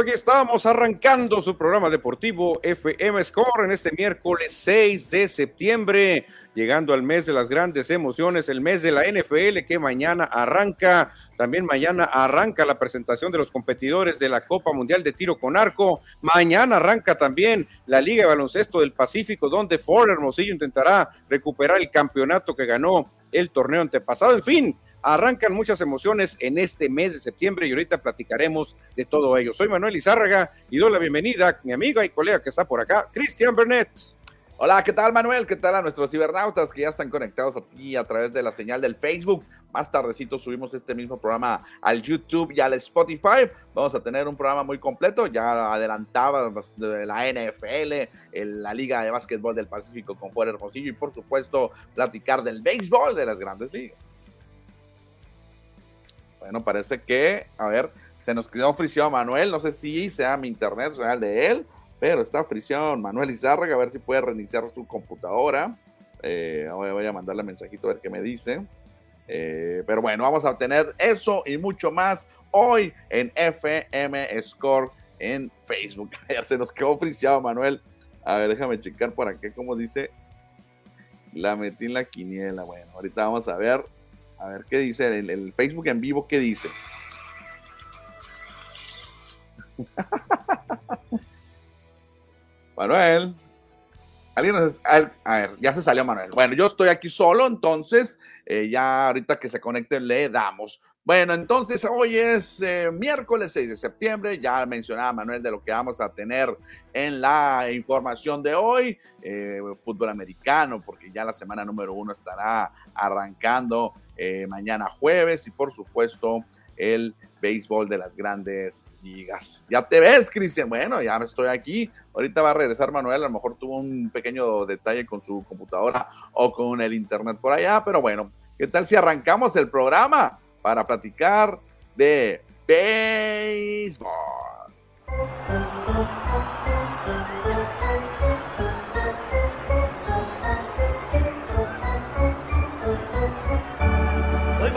aquí estamos arrancando su programa deportivo FM Score en este miércoles 6 de septiembre, llegando al mes de las grandes emociones, el mes de la NFL que mañana arranca. También mañana arranca la presentación de los competidores de la Copa Mundial de Tiro con Arco. Mañana arranca también la Liga de Baloncesto del Pacífico, donde Ford Hermosillo intentará recuperar el campeonato que ganó el torneo antepasado. En fin, arrancan muchas emociones en este mes de septiembre y ahorita platicaremos de todo ello. Soy Manuel Izárraga y doy la bienvenida a mi amiga y colega que está por acá, Cristian Bernet. Hola, ¿qué tal Manuel? ¿Qué tal a nuestros cibernautas que ya están conectados aquí a través de la señal del Facebook? Más tardecito subimos este mismo programa al YouTube y al Spotify. Vamos a tener un programa muy completo. Ya adelantaba de la NFL, la Liga de Básquetbol del Pacífico con Fuera Hermosillo y por supuesto platicar del béisbol de las grandes ligas. Bueno, parece que, a ver, se nos quedó fricción Manuel. No sé si sea mi internet real de él, pero está fricción Manuel Izárraga. A ver si puede reiniciar su computadora. Eh, voy a mandarle mensajito a ver qué me dice. Eh, pero bueno, vamos a tener eso y mucho más hoy en FM Score en Facebook. Se nos quedó friciado, Manuel. A ver, déjame checar por aquí cómo dice. La metí en la quiniela. Bueno, ahorita vamos a ver a ver qué dice el, Facebook en vivo, qué dice. Manuel. Alguien nos, a, ver, ya se salió Manuel. Bueno, yo estoy aquí solo, entonces eh, ya ahorita que se conecte le damos. Bueno, entonces hoy es eh, miércoles 6 de septiembre, ya mencionaba Manuel de lo que vamos a tener en la información de hoy, eh, fútbol americano, porque ya la semana número uno estará arrancando eh, mañana jueves y por supuesto el béisbol de las grandes ligas. Ya te ves, Cristian. Bueno, ya estoy aquí. Ahorita va a regresar Manuel. A lo mejor tuvo un pequeño detalle con su computadora o con el internet por allá, pero bueno, ¿qué tal si arrancamos el programa? para platicar de béisbol. ¿Qué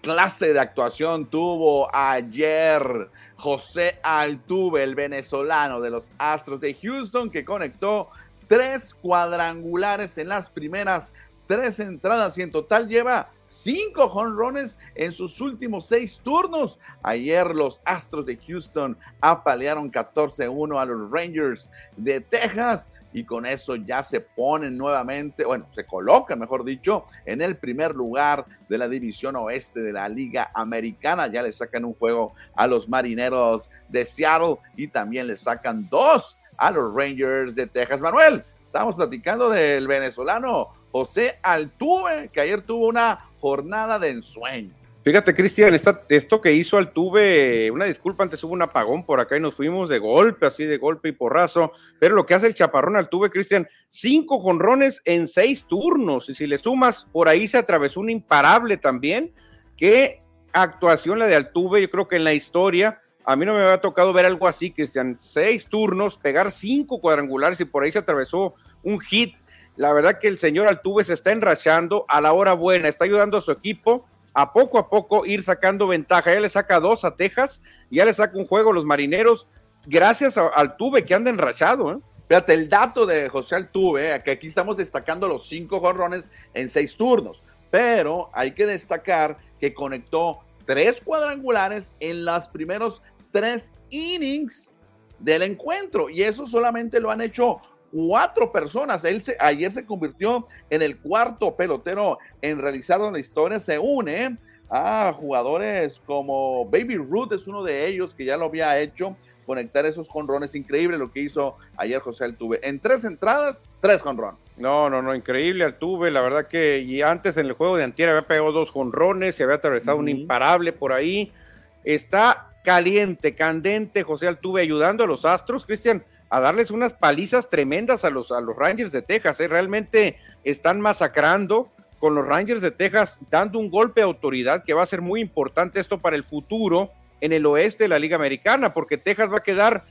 clase de actuación tuvo ayer José Altuve, el venezolano de los Astros de Houston, que conectó tres cuadrangulares en las primeras tres entradas y en total lleva cinco jonrones en sus últimos seis turnos. Ayer los Astros de Houston apalearon 14-1 a los Rangers de Texas y con eso ya se ponen nuevamente, bueno, se colocan, mejor dicho, en el primer lugar de la división oeste de la Liga Americana. Ya le sacan un juego a los Marineros de Seattle y también le sacan dos a los Rangers de Texas. Manuel, estamos platicando del venezolano José Altuve, que ayer tuvo una jornada de ensueño. Fíjate, Cristian, esto que hizo Altuve, una disculpa, antes hubo un apagón por acá y nos fuimos de golpe, así de golpe y porrazo, pero lo que hace el chaparrón Altuve, Cristian, cinco jonrones en seis turnos, y si le sumas, por ahí se atravesó un imparable también, qué actuación la de Altuve, yo creo que en la historia, a mí no me había tocado ver algo así, Cristian, seis turnos, pegar cinco cuadrangulares y por ahí se atravesó un hit la verdad que el señor Altuve se está enrachando a la hora buena, está ayudando a su equipo a poco a poco ir sacando ventaja. Ya le saca dos a Texas, ya le saca un juego a los marineros, gracias a Altuve que anda enrachado. ¿eh? Fíjate, el dato de José Altuve, eh, que aquí estamos destacando los cinco jorrones en seis turnos, pero hay que destacar que conectó tres cuadrangulares en los primeros tres innings del encuentro y eso solamente lo han hecho cuatro personas. Él se, ayer se convirtió en el cuarto pelotero en realizar la historia. Se une a jugadores como Baby Ruth, es uno de ellos que ya lo había hecho, conectar esos jonrones. Increíble lo que hizo ayer José Altuve. En tres entradas, tres jonrones. No, no, no, increíble Altuve. La verdad que y antes en el juego de Antier había pegado dos jonrones, se había atravesado un imparable por ahí. Está caliente, candente José Altuve ayudando a los Astros. Cristian, a darles unas palizas tremendas a los, a los Rangers de Texas. ¿eh? Realmente están masacrando con los Rangers de Texas, dando un golpe de autoridad que va a ser muy importante esto para el futuro en el oeste de la Liga Americana, porque Texas va a quedar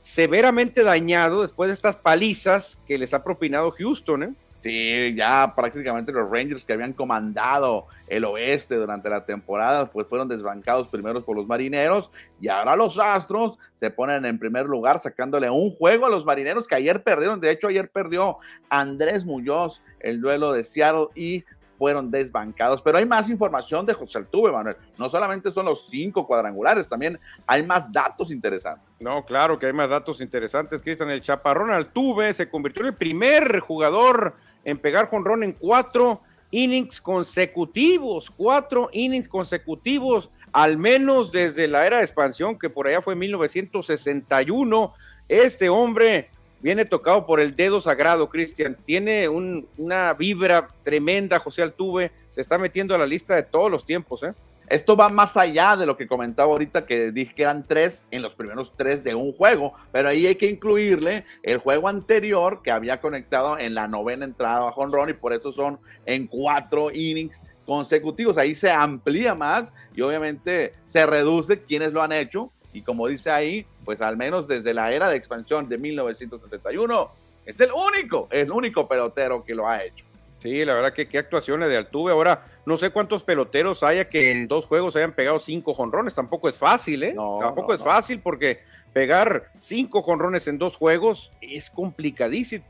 severamente dañado después de estas palizas que les ha propinado Houston. ¿eh? Sí, ya prácticamente los Rangers que habían comandado el oeste durante la temporada, pues fueron desbancados primeros por los marineros y ahora los Astros se ponen en primer lugar sacándole un juego a los marineros que ayer perdieron. De hecho, ayer perdió Andrés Muñoz el duelo de Seattle y fueron desbancados. Pero hay más información de José Altuve, Manuel. No solamente son los cinco cuadrangulares, también hay más datos interesantes. No, claro que hay más datos interesantes, Cristian. El Chaparrón Altuve se convirtió en el primer jugador en pegar jonrón en cuatro innings consecutivos, cuatro innings consecutivos, al menos desde la era de expansión, que por allá fue 1961. Este hombre viene tocado por el dedo sagrado, Cristian. Tiene una vibra tremenda, José Altuve. Se está metiendo a la lista de todos los tiempos, ¿eh? Esto va más allá de lo que comentaba ahorita, que dije que eran tres en los primeros tres de un juego, pero ahí hay que incluirle el juego anterior que había conectado en la novena entrada bajo Ron y por eso son en cuatro innings consecutivos. Ahí se amplía más y obviamente se reduce quienes lo han hecho y como dice ahí, pues al menos desde la era de expansión de 1961, es el único, el único pelotero que lo ha hecho. Sí, la verdad que qué actuaciones de Altuve. Ahora, no sé cuántos peloteros haya que en dos juegos hayan pegado cinco jonrones. Tampoco es fácil, ¿eh? Tampoco es fácil porque pegar cinco jonrones en dos juegos es complicadísimo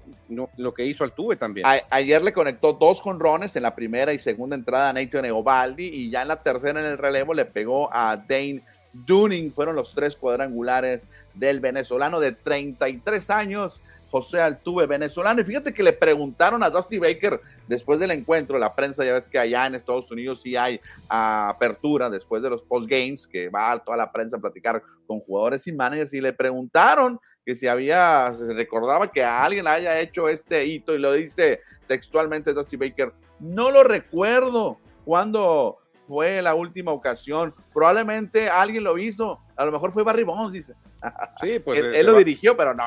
lo que hizo Altuve también. ayer le conectó dos jonrones en la primera y segunda entrada a Nathan Eovaldi y ya en la tercera en el relevo le pegó a Dane Dunning fueron los tres cuadrangulares del venezolano de 33 años, José Altuve, venezolano. Y fíjate que le preguntaron a Dusty Baker después del encuentro, la prensa, ya ves que allá en Estados Unidos sí hay apertura después de los post games, que va toda la prensa a platicar con jugadores y managers, y le preguntaron que si había, se recordaba que alguien haya hecho este hito, y lo dice textualmente Dusty Baker, no lo recuerdo cuando fue la última ocasión. Probablemente alguien lo hizo. A lo mejor fue Barry Bonds, dice. Sí, pues él, lo dirigió, pero no,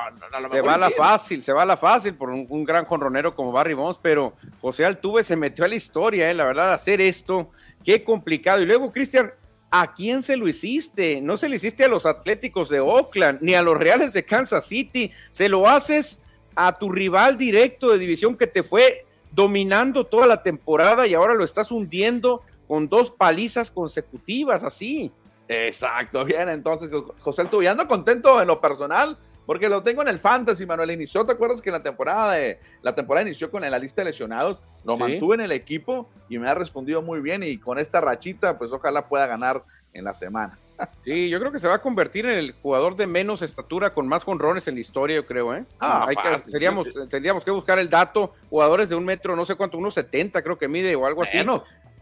se va a la fácil, se va a la fácil por un, gran jonronero como Barry Bonds, pero José Altuve se metió a la historia, eh, la verdad, hacer esto, qué complicado. Y luego, Cristian, ¿a quién se lo hiciste? No se lo hiciste a los Atléticos de Oakland, ni a los Reales de Kansas City, se lo haces a tu rival directo de división que te fue dominando toda la temporada y ahora lo estás hundiendo con dos palizas consecutivas, así. Exacto, bien, entonces José Altuve, ando contento en lo personal, porque lo tengo en el fantasy, Manuel. Inició, ¿te acuerdas que la temporada de la temporada inició con la lista de lesionados? Lo mantuve en el equipo y me ha respondido muy bien. Y con esta rachita, pues ojalá pueda ganar en la semana. Sí, yo creo que se va a convertir en el jugador de menos estatura con más jonrones en la historia, yo creo, ¿eh? Ah, Hay que, seríamos, tendríamos que buscar el dato, jugadores de un metro, no sé cuánto, unos 70 creo que mide o algo así.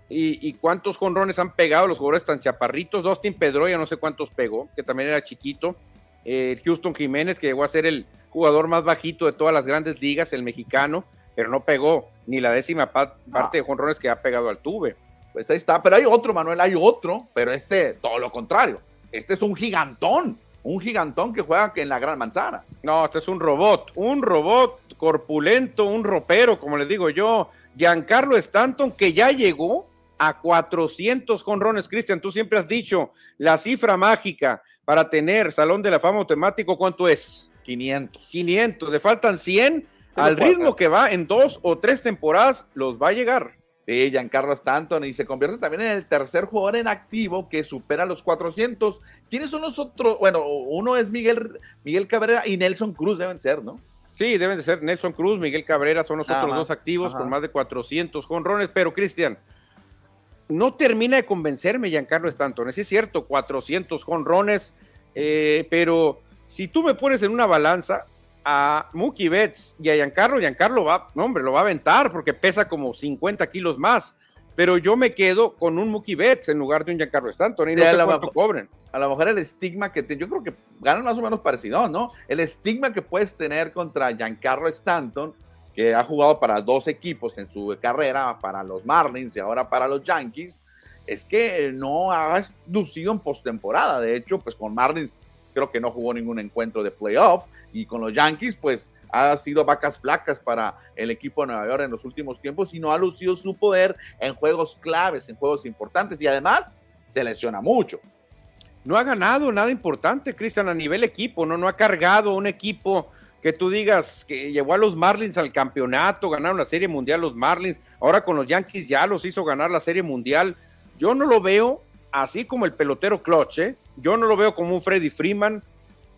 Y, cuántos jonrones han pegado los jugadores tan chaparritos. Dustin Pedroya, no sé cuántos pegó, que también era chiquito. Eh, Houston Jiménez, que llegó a ser el jugador más bajito de todas las grandes ligas, el mexicano, pero no pegó ni la décima parte de jonrones que ha pegado al tuve. Pues ahí está, pero hay otro, Manuel, hay otro, pero este, todo lo contrario. Este es un gigantón, un gigantón que juega en la Gran Manzana. No, este es un robot, un robot corpulento, un ropero, como les digo yo. Giancarlo Stanton, que ya llegó a 400 jonrones. Cristian, tú siempre has dicho la cifra mágica para tener Salón de la Fama automático, ¿cuánto es? 500. 500, le faltan 100. Al ritmo que va en dos o tres temporadas, los va a llegar. Sí, Giancarlo Stanton y se convierte también en el tercer jugador en activo que supera los 400. ¿Quiénes son los otros? Bueno, uno es Miguel, Miguel Cabrera y Nelson Cruz deben ser, ¿no? Sí, deben de ser Nelson Cruz, Miguel Cabrera son los otros dos activos con más de 400 jonrones, pero Cristian, no termina de convencerme Giancarlo Stanton. Es cierto, 400 jonrones, eh, pero si tú me pones en una balanza a Mookie Betts y a Giancarlo, Giancarlo va, no hombre, lo va a aventar porque pesa como 50 kilos más. Pero yo me quedo con un Mookie Betts en lugar de un Giancarlo Stanton y no sé cuánto cobren. A lo mejor el estigma que te, yo creo que ganan más o menos parecido, ¿no? El estigma que puedes tener contra Giancarlo Stanton que ha jugado para dos equipos en su carrera, para los Marlins y ahora para los Yankees, es que no ha lucido en postemporada. De hecho, pues con Marlins creo que no jugó ningún encuentro de playoff y con los Yankees, pues ha sido vacas flacas para el equipo de Nueva York en los últimos tiempos y no ha lucido su poder en juegos claves, en juegos importantes y además se lesiona mucho. No ha ganado nada importante, Cristian, a nivel equipo, no, no ha cargado un equipo que tú digas que llevó a los Marlins al campeonato, ganaron la Serie Mundial los Marlins, ahora con los Yankees ya los hizo ganar la Serie Mundial. Yo no lo veo así como el pelotero clutch, ¿eh? Yo no lo veo como un Freddy Freeman,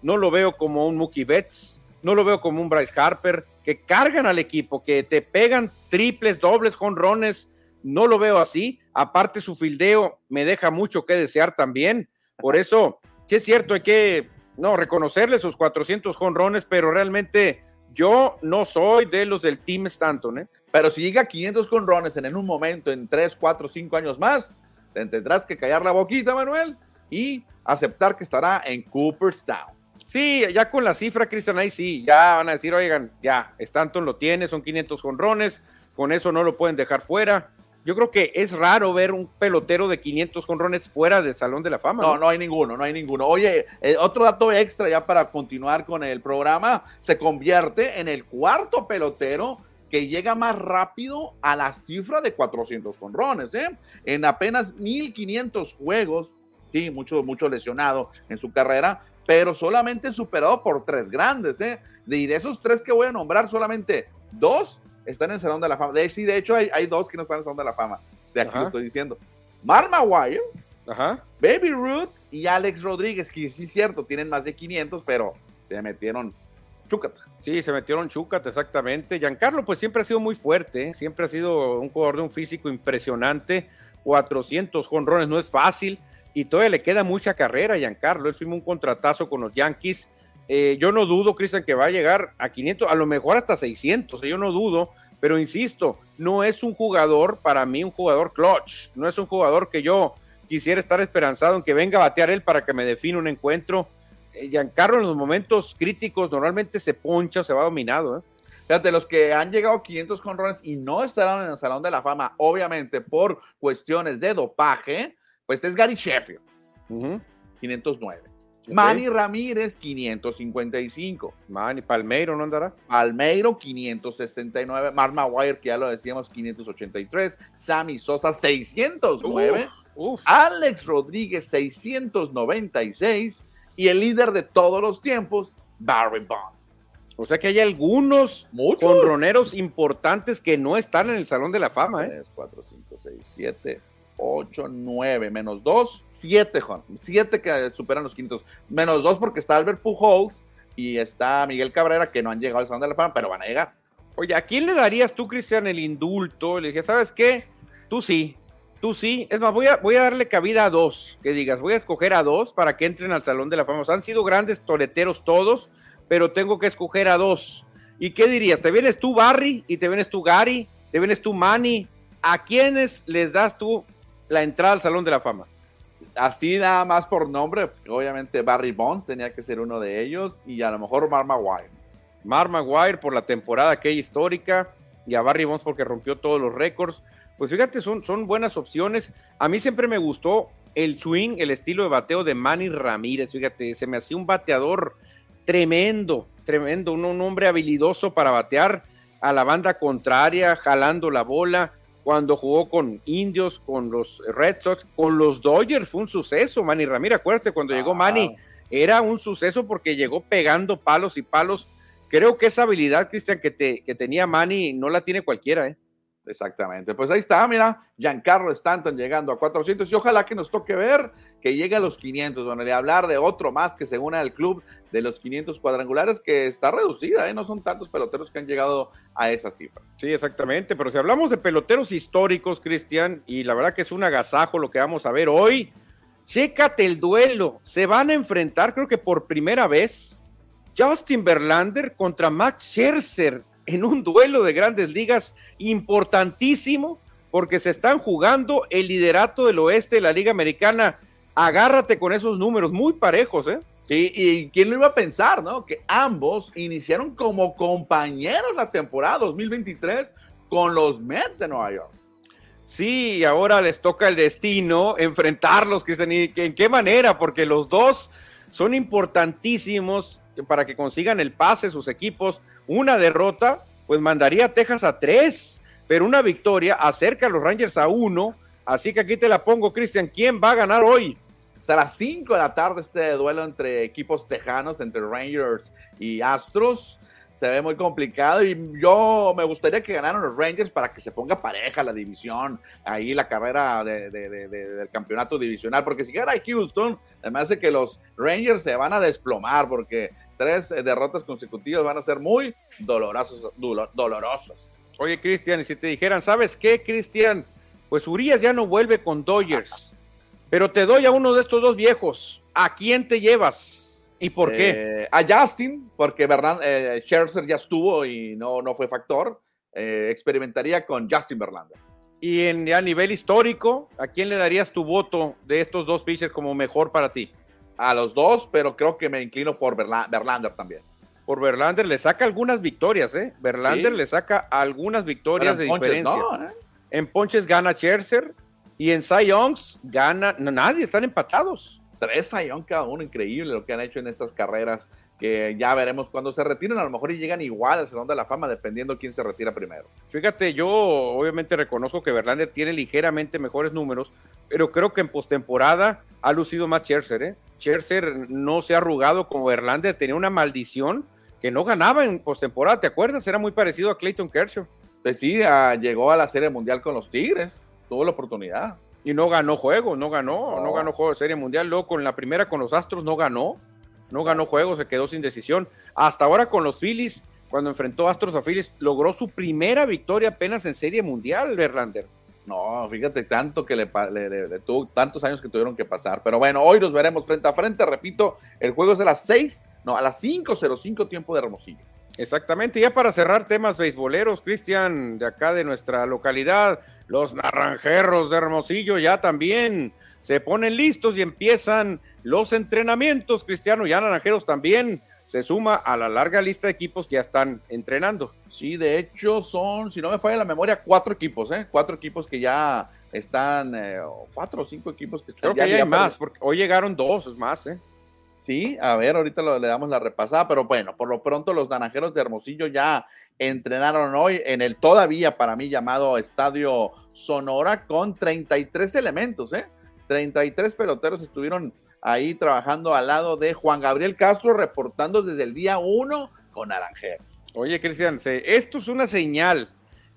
no lo veo como un Mookie Betts, no lo veo como un Bryce Harper, que cargan al equipo, que te pegan triples, dobles, jonrones, no lo veo así. Aparte su fildeo me deja mucho que desear también. Por eso, sí es cierto, hay que no, reconocerle sus 400 jonrones, pero realmente yo no soy de los del Team Stanton. ¿eh? Pero si llega a 500 jonrones en un momento, en 3, 4, 5 años más, tendrás que callar la boquita, Manuel, y aceptar que estará en Cooperstown. Sí, ya con la cifra, Cristian, ahí sí, ya van a decir, oigan, ya, Stanton lo tiene, son 500 jonrones, con eso no lo pueden dejar fuera yo creo que es raro ver un pelotero de 500 jonrones fuera del Salón de la Fama. No, no, hay ninguno, no hay ninguno. Oye, eh, otro dato extra ya para continuar con el programa, se convierte en el cuarto pelotero que llega más rápido a la cifra de 400 jonrones, ¿eh? En apenas 1500 juegos, sí, mucho, mucho lesionado en su carrera, pero solamente superado por tres grandes, ¿eh? y de esos tres que voy a nombrar, solamente dos están en el Salón de la Fama. De, sí, de hecho, hay, hay, dos que no están en el Salón de la Fama. De aquí lo estoy diciendo. Mark Maguire, Baby Ruth y Alex Rodríguez, que sí es cierto, tienen más de 500, pero se metieron chúcata. Sí, se metieron chúcata, exactamente. Giancarlo, pues siempre ha sido muy fuerte, ¿eh? siempre ha sido un jugador de un físico impresionante. 400 jonrones no es fácil y todavía le queda mucha carrera a Giancarlo. Él firmó un contratazo con los Yankees eh, yo no dudo, Cristian, que va a llegar a 500, a lo mejor hasta 600, yo no dudo, pero insisto, no es un jugador, para mí, un jugador clutch, no es un jugador que yo quisiera estar esperanzado en que venga a batear él para que me define un encuentro. Eh, Giancarlo en los momentos críticos normalmente se poncha, se va dominado. ¿eh? Fíjate, los que han llegado a 500 conrones y no estarán en el Salón de la Fama, obviamente por cuestiones de dopaje, pues es Gary Sheffield, 509. Manny Ramírez, 555. Manny, Palmeiro, ¿no andará? Palmeiro, 569. Mark Maguire, que ya lo decíamos, 583. Sammy Sosa, 609. Alex Rodríguez, 696. Y el líder de todos los tiempos, Barry Bonds. O sea que hay algunos conroneros importantes que no están en el Salón de la Fama. ¿eh? 3, 4, 5, 6, 7, 8, 9, menos 2, 7, Juan. 7 que superan los quintos. Menos 2 porque está Albert Pujols y está Miguel Cabrera que no han llegado al Salón de la Fama, pero van a llegar. Oye, ¿a quién le darías tú, Cristian, el indulto? Le dije, ¿sabes qué? Tú sí, tú sí. Es más, voy a, voy a darle cabida a dos, que digas, voy a escoger a dos para que entren al Salón de la Fama. han sido grandes toreteros todos, pero tengo que escoger a dos. ¿Y qué dirías? ¿Te vienes tú, Barry? ¿Y te vienes tú, Gary? ¿Te vienes tú, Manny? ¿A quiénes les das tú la entrada al Salón de la Fama. Así nada más por nombre, obviamente Barry Bonds tenía que ser uno de ellos y a lo mejor Mark Maguire. Maguire por la temporada que histórica y a Barry Bonds porque rompió todos los récords. Pues fíjate, son, son buenas opciones. A mí siempre me gustó el swing, el estilo de bateo de Manny Ramírez. Fíjate, se me hacía un bateador tremendo, tremendo, un, un hombre habilidoso para batear a la banda contraria, jalando la bola cuando jugó con Indios, con los Red Sox, con los Dodgers, fue un suceso, Manny Ramírez. Acuérdate, cuando llegó Manny, era un suceso porque llegó pegando palos y palos. Creo que esa habilidad, Cristian, que, te, que tenía Manny, no la tiene cualquiera, ¿eh? Exactamente. Pues ahí está, mira, Giancarlo Stanton llegando a 400 y ojalá que nos toque ver que llegue a los 500. Bueno, y hablar de otro más que se une al club de los 500 cuadrangulares que está reducida, ¿eh? no son tantos peloteros que han llegado a esa cifra. Sí, exactamente, pero si hablamos de peloteros históricos, Cristian, y la verdad que es un agasajo lo que vamos a ver hoy, chécate el duelo, se van a enfrentar creo que por primera vez Justin Verlander contra Max Scherzer en un duelo de grandes ligas importantísimo porque se están jugando el liderato del oeste de la Liga Americana. Agárrate con esos números muy parejos, ¿eh? y quién lo iba a pensar, ¿no? Que ambos iniciaron como compañeros la temporada 2023 con los Mets de Nueva York. Sí, ahora les toca el destino enfrentarlos, Cristian. ¿Y en qué manera? Porque los dos son importantísimos para que consigan el pase sus equipos. Una derrota, pues mandaría a Texas a tres, pero una victoria acerca a los Rangers a uno. Así que aquí te la pongo, Cristian. ¿Quién va a ganar hoy? a las 5 de la tarde este duelo entre equipos tejanos, entre Rangers y Astros. se ve muy complicado y yo me gustaría que ganaran los Rangers para que se ponga pareja la división, ahí la carrera del campeonato divisional, porque si gana Houston, me hace que los Rangers se van a desplomar porque tres eh, derrotas consecutivas van a ser muy dolorosos, dolorosos. Oye, Cristian, y si te dijeran, ¿sabes qué, Cristian? Pues Urias ya no vuelve con Dodgers, pero te doy a uno de estos dos viejos. ¿A quién te llevas? ¿Y por qué? Eh, a Justin, porque Bernard, eh, Scherzer ya estuvo y no, no fue factor. Eh, experimentaría con Justin Verlander. Y en, a nivel histórico, ¿a quién le darías tu voto de estos dos pitchers como mejor para ti? A los dos, pero creo que me inclino por Verlander también. Por Verlander le saca algunas victorias, ¿eh? Verlander le saca algunas victorias de diferencia. En ponches gana Scherzer y en Cy Youngs gana nadie, están empatados tres sayón cada uno, increíble lo que han hecho en estas carreras, que ya veremos cuando se retiren, a lo mejor y llegan igual al Salón de la Fama, dependiendo quién se retira primero. Fíjate, yo obviamente reconozco que Verlander tiene ligeramente mejores números, pero creo que en postemporada ha lucido más Scherzer, ¿eh? Scherzer no se ha arrugado como Verlander, tenía una maldición que no ganaba en postemporada, ¿te acuerdas? Era muy parecido a Clayton Kershaw. Pues sí, ah, llegó a la Serie Mundial con los Tigres, tuvo la oportunidad y no ganó juego, no ganó, no, ganó juego de Serie Mundial. Luego con la primera con los Astros no ganó, no ganó juego, se quedó sin decisión. Hasta ahora con los Phillies, cuando enfrentó Astros a Phillies, logró su primera victoria apenas en Serie Mundial, Verlander. No, fíjate tanto que le, le, tuvo tantos años que tuvieron que pasar. Pero bueno, hoy nos veremos frente a frente. Repito, el juego es a las 6, no, a las 5.05 tiempo de Hermosillo. Exactamente, ya para cerrar temas beisboleros, Cristian, de acá de nuestra localidad, los naranjeros de Hermosillo ya también se ponen listos y empiezan los entrenamientos, Cristiano, ya naranjeros también se suma a la larga lista de equipos que ya están entrenando. Sí, de hecho son, si no me falla la memoria, cuatro equipos, ¿eh? Cuatro equipos que ya están, eh, cuatro o cinco equipos que están. Creo que ya, hay más, porque hoy llegaron dos, es más, ¿eh? Sí, a ver, ahorita le damos la repasada, pero bueno, por lo pronto los naranjeros de Hermosillo ya entrenaron hoy en el todavía para mí llamado Estadio Sonora con 33 elementos, ¿eh? 33 peloteros estuvieron ahí trabajando al lado de Juan Gabriel Castro, reportando desde el día 1 con Naranjeros. Oye, Cristian, esto es una señal,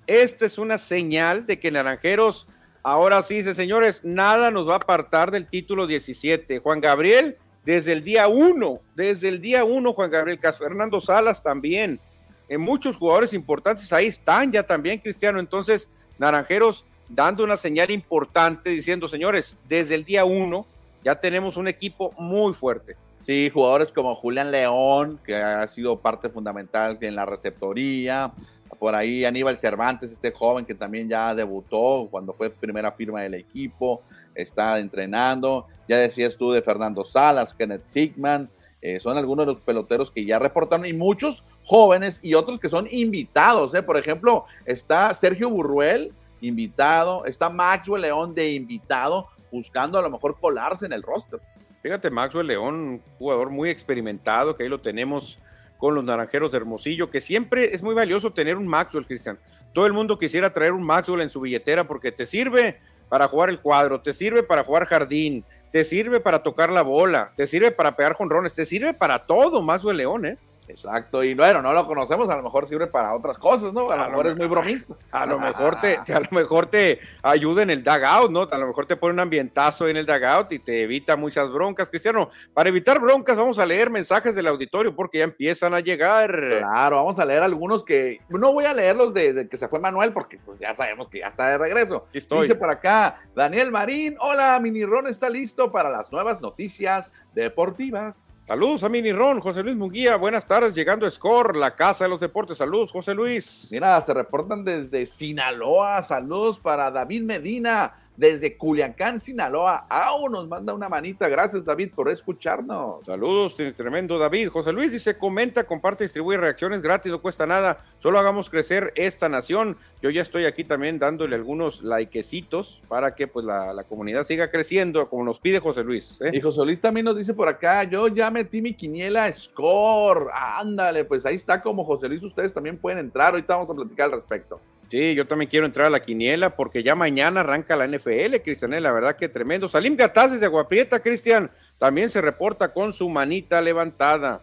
esta es una señal de que Naranjeros, ahora sí, señores, nada nos va a apartar del título 17. Juan Gabriel desde el día uno, desde el día uno, Juan Gabriel Caso, Fernando Salas también, en muchos jugadores importantes ahí están ya también, Cristiano. Entonces, Naranjeros dando una señal importante diciendo, señores, desde el día uno ya tenemos un equipo muy fuerte. Sí, jugadores como Julián León, que ha sido parte fundamental en la receptoría, por ahí Aníbal Cervantes, este joven que también ya debutó cuando fue primera firma del equipo, está entrenando. Ya decías tú de Fernando Salas, Kenneth Sigman, eh, son algunos de los peloteros que ya reportaron y muchos jóvenes y otros que son invitados. ¿eh? Por ejemplo, está Sergio Burruel, invitado, está Maxwell León de invitado, buscando a lo mejor colarse en el roster. Fíjate, Maxwell León, un jugador muy experimentado, que ahí lo tenemos con los Naranjeros de Hermosillo, que siempre es muy valioso tener un Maxwell, Cristian. Todo el mundo quisiera traer un Maxwell en su billetera porque te sirve para jugar el cuadro, te sirve para jugar jardín, te sirve para tocar la bola, te sirve para pegar jonrones, te sirve para todo Maxwell León, ¿eh? Exacto, y bueno, no lo conocemos, a lo mejor sirve para otras cosas, ¿no? A, lo mejor es muy bromista. A lo mejor te, a lo mejor te ayuda en el dugout, ¿no? A lo mejor te pone un ambientazo en el dugout y te evita muchas broncas. Cristiano, para evitar broncas vamos a leer mensajes del auditorio porque ya empiezan a llegar. Claro, vamos a leer algunos que, no voy a leer los de, que se fue Manuel porque pues ya sabemos que ya está de regreso. Dice por acá, Daniel Marín, hola, Mini Ron está listo para las nuevas noticias deportivas. Saludos a Mini Ron, José Luis Munguía, buenas tardes, llegando a Score, la casa de los deportes. Saludos, José Luis. Mira, se reportan desde Sinaloa. Saludos para David Medina desde Culiacán, Sinaloa. Aún nos manda una manita. Gracias, David, por escucharnos. Saludos, tremendo David. José Luis dice, comenta, comparte, distribuye reacciones gratis, no cuesta nada. Solo hagamos crecer esta nación. Yo ya estoy aquí también dándole algunos likecitos para que pues la, comunidad siga creciendo, como nos pide José Luis. ¿eh? Y José Luis también nos dice por acá, yo ya metí mi quiniela Score. Ándale, pues ahí está como José Luis, ustedes también pueden entrar. Ahorita vamos a platicar al respecto. Sí, yo también quiero entrar a la quiniela porque ya mañana arranca la NFL, Cristian, la verdad que tremendo. Salim Gataz desde Aguaprieta, Cristian, también se reporta con su manita levantada.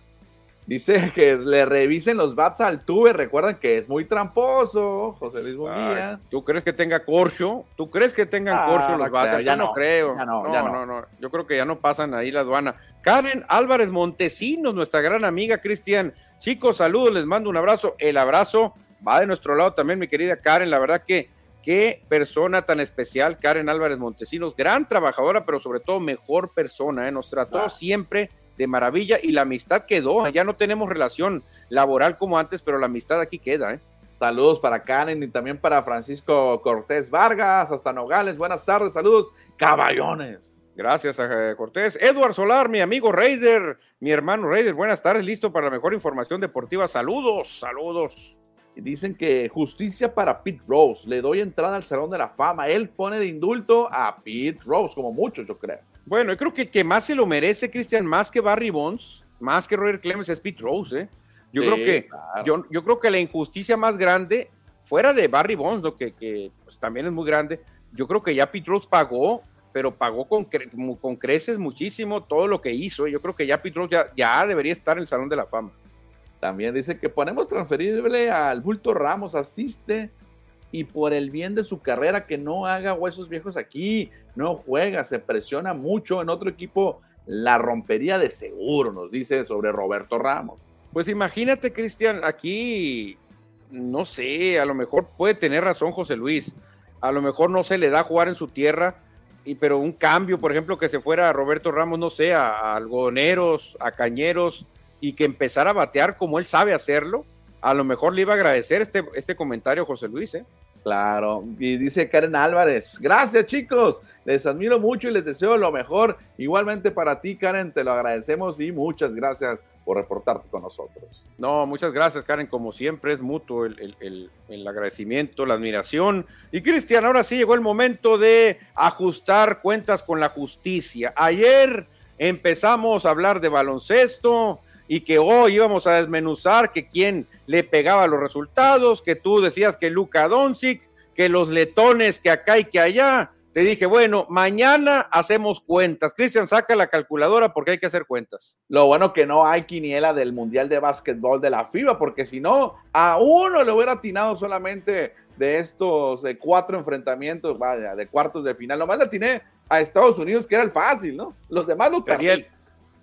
Dice que le revisen los bats al Tuve. Recuerden que es muy tramposo, José Luis Bonilla. ¿Tú crees que tenga corcho? ¿Tú crees que tengan ah, corcho los bats? Ya no, creo. no, no, no, Yo creo que ya no pasan ahí la aduana. Karen Álvarez Montesinos, nuestra gran amiga Cristian. Chicos, saludos, les mando un abrazo. El abrazo va de nuestro lado también, mi querida Karen. La verdad que qué persona tan especial, Karen Álvarez Montesinos. Gran trabajadora, pero sobre todo mejor persona. ¿eh? Nos trató ah. siempre de maravilla y la amistad quedó. Ya no tenemos relación laboral como antes, pero la amistad aquí queda. ¿eh? Saludos para Karen y también para Francisco Cortés Vargas, hasta Nogales. Buenas tardes, saludos, caballones. Gracias a Cortés. Edward Solar, mi amigo Raider, mi hermano Raider, buenas tardes, listo para la mejor información deportiva. Saludos, saludos. Dicen que justicia para Pete Rose. Le doy entrada al Salón de la Fama. Él pone de indulto a Pete Rose, como muchos, yo creo. Bueno, yo creo que el que más se lo merece, Cristian, más que Barry Bonds, más que Roger Clemens, es Pete Rose. ¿eh? Yo, creo que, yo, yo, creo que la injusticia más grande, fuera de Barry Bonds, lo que, que pues, también es muy grande, yo creo que ya Pete Rose pagó, pero pagó con, con creces muchísimo todo lo que hizo. ¿eh? Yo creo que ya Pete Rose ya, ya debería estar en el Salón de la Fama. También dice que ponemos transferible al bulto Ramos, asiste y por el bien de su carrera que no haga huesos viejos aquí, no juega, se presiona mucho en otro equipo, la rompería de seguro, nos dice sobre Roberto Ramos. Pues imagínate, Cristian, aquí, no sé, a lo mejor puede tener razón José Luis, a lo mejor no se le da jugar en su tierra, y, pero un cambio, por ejemplo, que se fuera Roberto Ramos, no sé, a, a algodoneros, a cañeros, y que empezara a batear como él sabe hacerlo, a lo mejor le iba a agradecer este, este comentario José Luis. ¿eh? Claro, y dice Karen Álvarez, gracias chicos, les admiro mucho y les deseo lo mejor. Igualmente para ti, Karen, te lo agradecemos y muchas gracias por reportarte con nosotros. No, muchas gracias, Karen. Como siempre, es mutuo el, el, agradecimiento, la admiración. Y Cristian, ahora sí llegó el momento de ajustar cuentas con la justicia. Ayer empezamos a hablar de baloncesto, y que hoy íbamos a desmenuzar que quién le pegaba los resultados, que tú decías que Luka Doncic, que los letones que acá y que allá. Te dije, bueno, mañana hacemos cuentas. Cristian, saca la calculadora porque hay que hacer cuentas. Lo bueno que no hay quiniela del Mundial de Básquetbol de la FIBA, porque si no, a uno le hubiera atinado solamente de estos cuatro enfrentamientos, vaya, de cuartos de final. Nomás le atiné a Estados Unidos, que era el fácil, ¿no? Los demás lo perdí.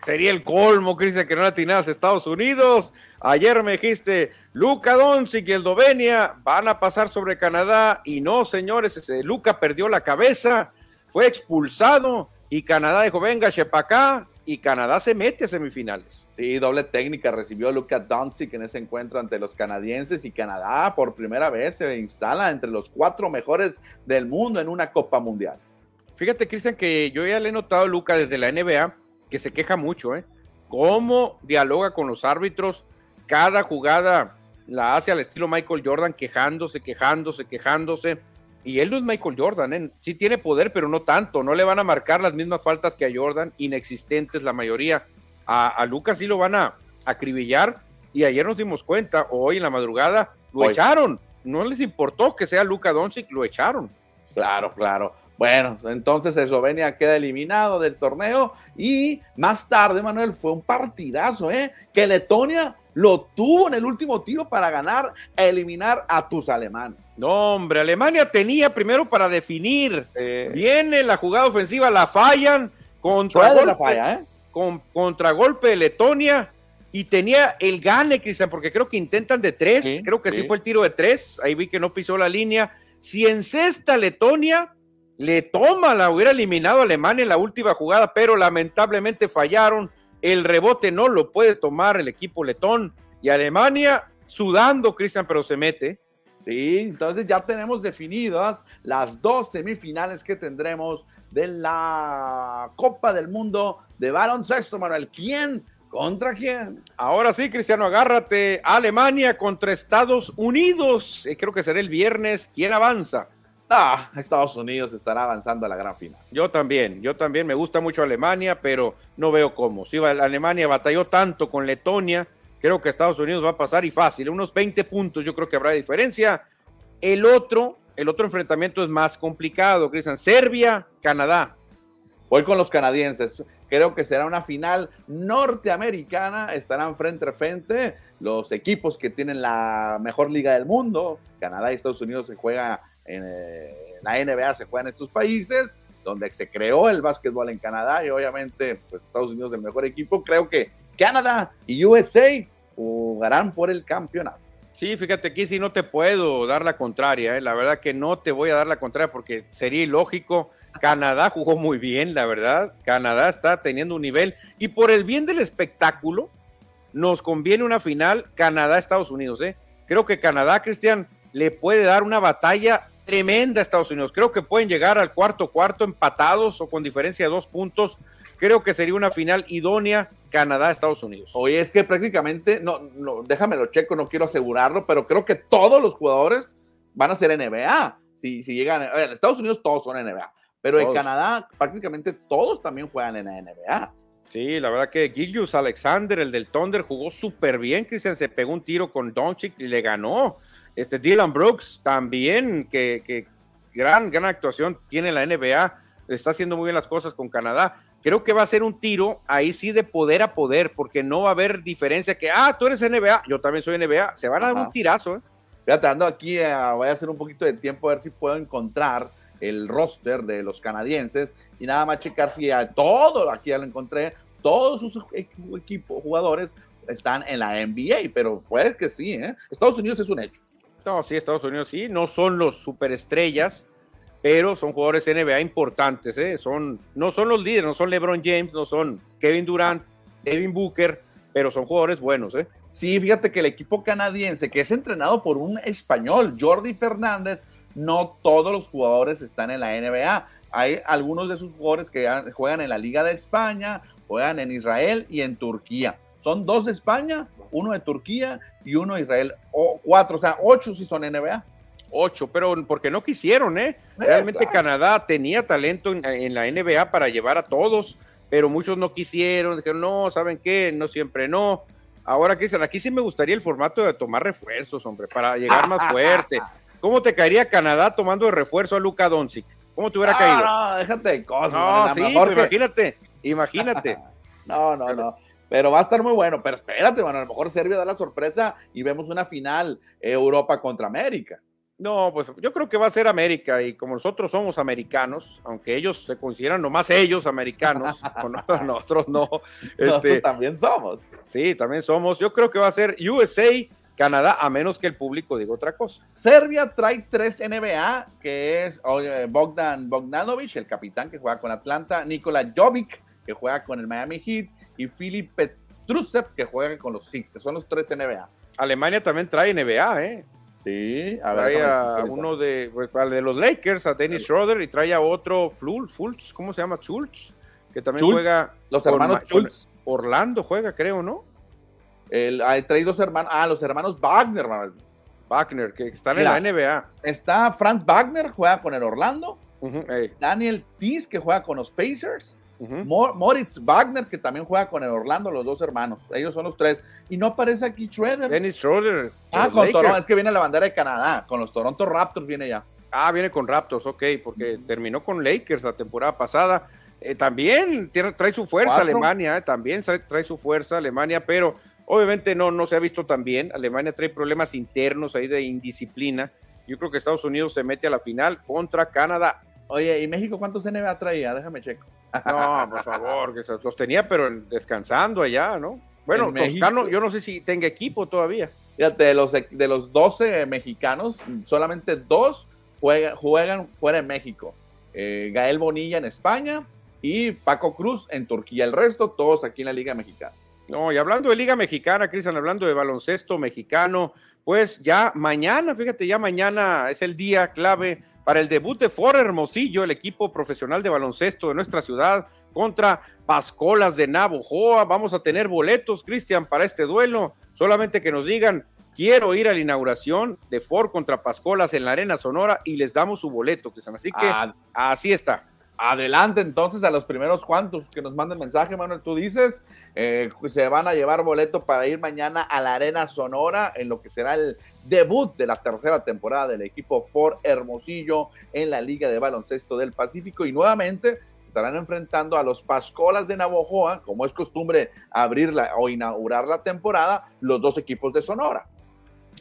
Sería el colmo, Cristian, que no a Estados Unidos. Ayer me dijiste, Luca Doncic y el Dovenia van a pasar sobre Canadá. Y no, señores, ese Luca perdió la cabeza, fue expulsado y Canadá dijo, venga, acá y Canadá se mete a semifinales. Sí, doble técnica recibió Luca Doncic en ese encuentro ante los canadienses y Canadá por primera vez se instala entre los cuatro mejores del mundo en una Copa Mundial. Fíjate, Cristian, que yo ya le he notado a Luca desde la NBA que se queja mucho, ¿eh? Cómo dialoga con los árbitros, cada jugada la hace al estilo Michael Jordan, quejándose, quejándose, quejándose. Y él no es Michael Jordan, ¿eh? sí tiene poder, pero no tanto. No le van a marcar las mismas faltas que a Jordan, inexistentes la mayoría. A, Lucas sí lo van a acribillar. Y ayer nos dimos cuenta, hoy en la madrugada, lo echaron. No les importó que sea Luca Doncic, lo echaron. Claro, claro. Bueno, entonces Eslovenia queda eliminado del torneo y más tarde, Manuel, fue un partidazo, ¿eh? Que Letonia lo tuvo en el último tiro para ganar, eliminar a tus alemanes. No, hombre, Alemania tenía primero para definir. Viene la jugada ofensiva, la fallan contra golpe, falla, ¿eh? con, golpe de Letonia y tenía el gane, Cristian, porque creo que intentan de tres, creo que sí. fue el tiro de tres, ahí vi que no pisó la línea. Si encesta Letonia, le toma, la hubiera eliminado Alemania en la última jugada, pero lamentablemente fallaron. El rebote no lo puede tomar el equipo letón y Alemania sudando, Cristian, pero se mete. Sí, entonces ya tenemos definidas las dos semifinales que tendremos de la Copa del Mundo de baloncesto, Manuel. ¿Quién ¿Contra quién? Ahora sí, Cristiano, agárrate. Alemania contra Estados Unidos. Eh, creo que será el viernes. ¿Quién avanza? Ah, Estados Unidos estará avanzando a la gran final. Yo también, yo también me gusta mucho Alemania, pero no veo cómo. Si Alemania batalló tanto con Letonia, creo que Estados Unidos va a pasar y fácil, unos 20 puntos yo creo que habrá diferencia. El otro, el otro enfrentamiento es más complicado, Cristian. Serbia, Canadá. Voy con los canadienses. Creo que será una final norteamericana. Estarán frente a frente los equipos que tienen la mejor liga del mundo. Canadá y Estados Unidos se juega en eh, la NBA, se juega en estos países donde se creó el básquetbol en Canadá y obviamente pues Estados Unidos es el mejor equipo. Creo que Canadá y USA jugarán por el campeonato. Sí, fíjate, aquí sí no te puedo dar la contraria, ¿eh? la verdad que no te voy a dar la contraria porque sería ilógico. Canadá jugó muy bien, la verdad. Canadá está teniendo un nivel y por el bien del espectáculo nos conviene una final Canadá-Estados Unidos. ¿eh? Creo que Canadá, Cristian, le puede dar una batalla tremenda Estados Unidos. Creo que pueden llegar al cuarto cuarto empatados o con diferencia de dos puntos. Creo que sería una final idónea Canadá-Estados Unidos. Oye, es que prácticamente, no, no, déjamelo checo, no quiero asegurarlo, pero creo que todos los jugadores van a ser NBA. Si, si llegan, en Estados Unidos todos son NBA, pero en Canadá prácticamente todos también juegan en la NBA. Sí, la verdad que Gilius Alexander, el del Thunder, jugó súper bien. Cristian se pegó un tiro con Doncic y le ganó. Este Dylan Brooks también, que, que gran, gran actuación tiene la NBA, está haciendo muy bien las cosas con Canadá. Creo que va a ser un tiro ahí sí de poder a poder, porque no va a haber diferencia que, ah, tú eres NBA, yo también soy NBA, se van a dar un tirazo. ¿eh? Fíjate, ando aquí, voy a hacer un poquito de tiempo a ver si puedo encontrar el roster de los canadienses y nada más checar si a todo, aquí ya lo encontré, todos sus equipos, jugadores están en la NBA, pero puede que sí, ¿eh? Estados Unidos es un hecho. No, Estados Unidos sí, no son los superestrellas, pero son jugadores NBA importantes, ¿eh? Son, no son los líderes, no son LeBron James, no son Kevin Durant, Devin Booker, pero son jugadores buenos, ¿eh? Sí, fíjate que el equipo canadiense, que es entrenado por un español, Jordi Fernández, no todos los jugadores están en la NBA. Hay algunos de sus jugadores que juegan en la Liga de España, juegan en Israel y en Turquía. Son dos de España, uno de Turquía y uno de Israel. O cuatro, o sea, ocho si son NBA. Ocho, pero porque no quisieron, ¿eh? Realmente Canadá tenía talento en, la NBA para llevar a todos, pero muchos no quisieron, dijeron, no, ¿saben qué? No siempre no. Ahora, dicen, aquí sí me gustaría el formato de tomar refuerzos, hombre, para llegar más fuerte. ¿Cómo te caería Canadá tomando de refuerzo a Luka Doncic? ¿Cómo te hubiera caído? No, déjate de cosas. No, sí, pues imagínate, imagínate. no, no, no. Pero va a estar muy bueno. Pero espérate, bueno, a lo mejor Serbia da la sorpresa y vemos una final Europa contra América. No, pues yo creo que va a ser América y como nosotros somos americanos, aunque ellos se consideran nomás ellos americanos, nosotros no. Este, nosotros también somos. Sí, también somos. Yo creo que va a ser USA, Canadá, a menos que el público diga otra cosa. Serbia trae tres NBA, que es Bogdan Bogdanovic, el capitán que juega con Atlanta, Nikola Jovic, que juega con el Miami Heat, y Filip Petrusev, que juega con los Sixers. Son los tres NBA. Alemania también trae NBA, ¿eh? Sí, a trae a uno de, pues, de los Lakers, a Dennis Schroeder, y trae a otro Fultz, ¿cómo se llama? Schultz, que también juega. Los hermanos Schultz. Orlando juega, creo, ¿no? El, hay, trae dos hermanos, ah, los hermanos Wagner, Wagner, que están en la NBA. Está Franz Wagner, juega con el Orlando. Daniel Tis, que juega con los Pacers. Moritz Wagner, que también juega con el Orlando, los dos hermanos. Ellos son los tres. Y no aparece aquí Schroeder. Dennis Schroeder. Ah, con Toronto. Es que viene la bandera de Canadá. Con los Toronto Raptors viene ya. Ah, viene con Raptors, ok, porque terminó con Lakers la temporada pasada. Eh, también trae su fuerza Alemania, eh, también trae, su fuerza Alemania, pero obviamente no, no se ha visto tan bien. Alemania trae problemas internos ahí de indisciplina. Yo creo que Estados Unidos se mete a la final contra Canadá. Oye, ¿y México cuántos NBA traía? Déjame checo. No, por favor, que los tenía, pero descansando allá, ¿no? Bueno, Toscano, yo no sé si tenga equipo todavía. Fíjate, de los, de los 12 mexicanos, solamente dos juegan, juegan fuera de México. Eh, Gael Bonilla en España y Paco Cruz en Turquía. El resto, todos aquí en la Liga Mexicana. No, y hablando de Liga Mexicana, Cristian, hablando de baloncesto mexicano, pues ya mañana, fíjate, ya mañana es el día clave para el debut de For Hermosillo, el equipo profesional de baloncesto de nuestra ciudad, contra Pascolas de Navojoa. Vamos a tener boletos, Cristian, para este duelo. Solamente que nos digan, quiero ir a la inauguración de Ford contra Pascolas en la Arena Sonora y les damos su boleto, Cristian. Así que ah. así está. Adelante entonces a los primeros cuantos que nos manden mensaje, Manuel. Tú dices, eh, se van a llevar boleto para ir mañana a la Arena Sonora en lo que será el debut de la tercera temporada del equipo Ford Hermosillo en la Liga de Baloncesto del Pacífico. Y nuevamente estarán enfrentando a los Pascolas de Navojoa, como es costumbre abrirla o inaugurar la temporada, los dos equipos de Sonora.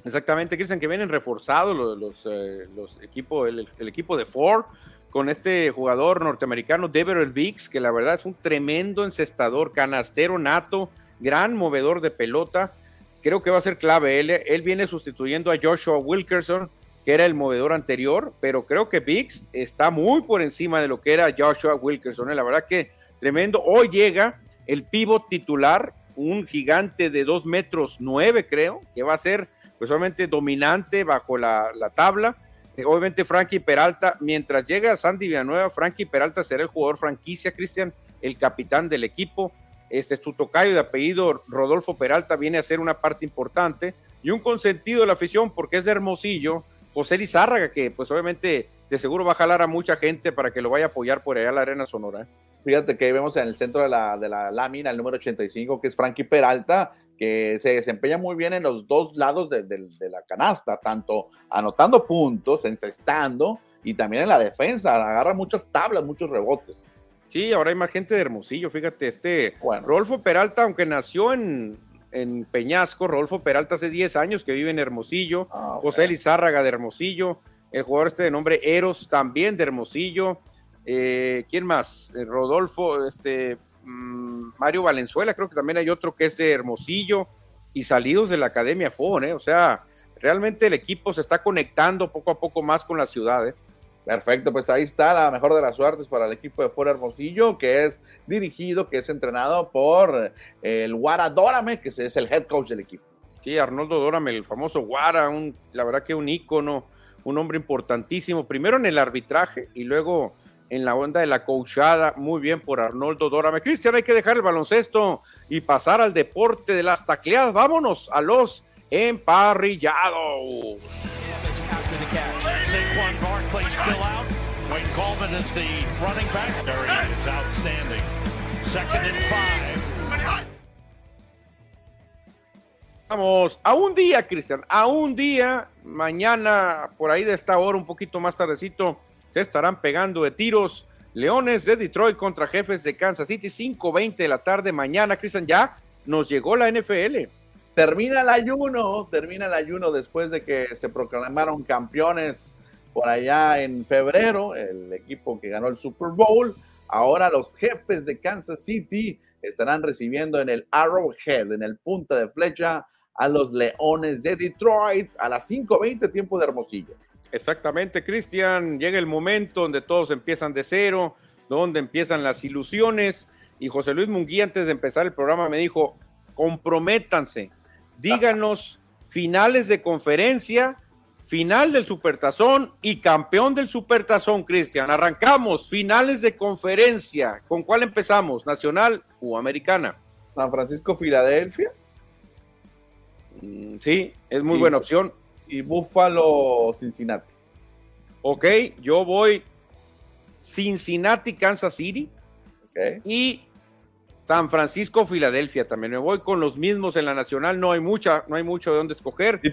Exactamente, Cristian, que vienen reforzados los, los, eh, equipos, el, equipo de Ford con este jugador norteamericano, Deverell Biggs, que la verdad es un tremendo encestador, canastero nato, gran movedor de pelota. Creo que va a ser clave. Él, él viene sustituyendo a Joshua Wilkerson, que era el movedor anterior, pero creo que Biggs está muy por encima de lo que era Joshua Wilkerson. ¿eh? La verdad que tremendo. Hoy llega el pivot titular, un gigante de dos metros nueve, creo, que va a ser pues obviamente dominante bajo la, tabla. Eh, obviamente Frankie Peralta, mientras llega Sandy Villanueva, Frankie Peralta será el jugador franquicia, Cristian, el capitán del equipo. Este su tocayo de apellido Rodolfo Peralta viene a ser una parte importante y un consentido de la afición porque es de Hermosillo, José Lizárraga, que pues obviamente de seguro va a jalar a mucha gente para que lo vaya a apoyar por allá a la Arena Sonora. Fíjate que vemos en el centro de la, de la lámina el número 85, que es Frankie Peralta, que se desempeña muy bien en los dos lados de, la canasta, tanto anotando puntos, encestando y también en la defensa. Agarra muchas tablas, muchos rebotes. Sí, ahora hay más gente de Hermosillo, fíjate, este Rolfo Peralta, aunque nació en, en Peñasco, Rolfo Peralta hace 10 años que vive en Hermosillo, ah, José Lizárraga de Hermosillo, el jugador este de nombre Eros también de Hermosillo, eh, ¿quién más? Eh, Rodolfo, este, Mario Valenzuela, creo que también hay otro que es de Hermosillo y salidos de la Academia FON, ¿eh? o sea, realmente el equipo se está conectando poco a poco más con la ciudad. ¿eh? Perfecto, pues ahí está la mejor de las suertes para el equipo de Fuera Hermosillo, que es dirigido, que es entrenado por el Guara Dórame, que es el head coach del equipo. Sí, Arnoldo Dórame, el famoso Guara, un, la verdad que un ícono, un hombre importantísimo, primero en el arbitraje y luego en la onda de la coachada. Muy bien por Arnoldo Dórame. Cristian, hay que dejar el baloncesto y pasar al deporte de las tacleadas. Vámonos a los emparrillados. Vamos, a un día, Cristian, a un día, mañana, por ahí de esta hora, un poquito más tardecito, se estarán pegando de tiros. Leones de Detroit contra jefes de Kansas City, 5.20 de la tarde mañana. Cristian, ya nos llegó la NFL. Termina el ayuno, termina el ayuno después de que se proclamaron campeones por allá en febrero, el equipo que ganó el Super Bowl. Ahora los jefes de Kansas City estarán recibiendo en el Arrowhead, en el punta de flecha, a los Leones de Detroit a las 5.20 tiempo de Hermosillo. Exactamente, Cristian. Llega el momento donde todos empiezan de cero, donde empiezan las ilusiones. Y José Luis Munguía, antes de empezar el programa, me dijo, comprométanse, díganos finales de conferencia final del Supertazón y campeón del Supertazón, Cristian. Arrancamos, finales de conferencia. ¿Con cuál empezamos? ¿Nacional o americana? San Francisco, Filadelfia. Mm, sí, es muy buena opción. Y Buffalo, Cincinnati. Ok, yo voy Cincinnati, Kansas City. Y San Francisco, Filadelfia también. Me voy con los mismos en la nacional. No hay mucha, no hay mucho de dónde escoger. ¿Y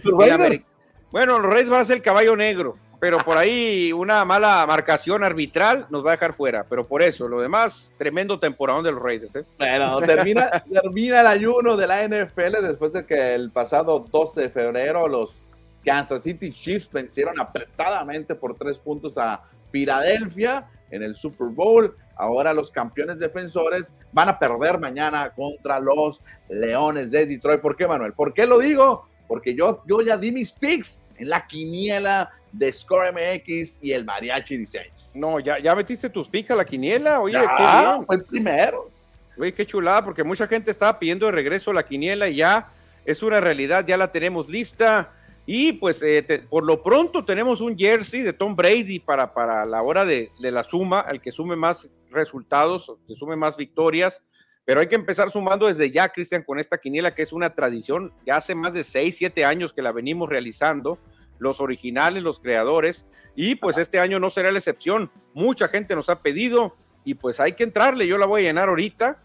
bueno, los Reyes van a ser el caballo negro, pero por ahí una mala marcación arbitral nos va a dejar fuera. Pero por eso, lo demás, tremendo temporada de los Reyes. ¿eh? Bueno, termina, termina el ayuno de la NFL después de que el pasado 12 de febrero los Kansas City Chiefs vencieron apretadamente por tres puntos a Filadelfia en el Super Bowl. Ahora los campeones defensores van a perder mañana contra los Leones de Detroit. ¿Por qué, Manuel? ¿Por qué lo digo? porque yo, yo ya di mis picks en la quiniela de Score MX y el Mariachi Diseño. No, ya, ya metiste tus picks a la quiniela, oye, qué bien. Fue el primero. Oye, qué chulada, porque mucha gente estaba pidiendo de regreso la quiniela y ya es una realidad, ya la tenemos lista. Y pues eh, por lo pronto tenemos un jersey de Tom Brady para, para la hora de, de la suma, el que sume más resultados, que sume más victorias. Pero hay que empezar sumando desde ya, Cristian, con esta quiniela que es una tradición. Ya hace más de 6, 7 años que la venimos realizando, los originales, los creadores, y pues este año no será la excepción. Mucha gente nos ha pedido y pues hay que entrarle. Yo la voy a llenar ahorita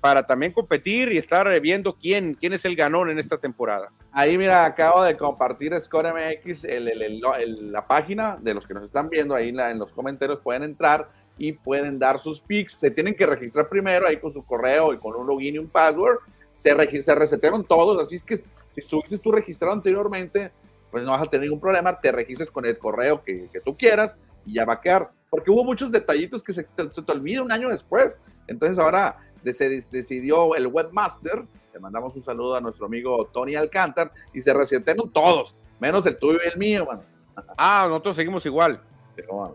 para también competir y estar viendo quién, quién es el ganón en esta temporada. Ahí, mira, acabo de compartir Score MX, la página de los que nos están viendo ahí en los comentarios pueden entrar y pueden dar sus picks. Se tienen que registrar primero ahí con su correo y con un login y un password. Se, se resetearon todos, así es que si estuviste tú registrado anteriormente, pues no vas a tener ningún problema. Te registres con el correo que, que tú quieras y ya va a quedar. Porque hubo muchos detallitos que se te, te, olvida un año después. Entonces ahora se decidió el webmaster. Le mandamos un saludo a nuestro amigo Tony Alcántar y se resetearon todos, menos el tuyo y el mío, mano. Ah, nosotros seguimos igual. Pero,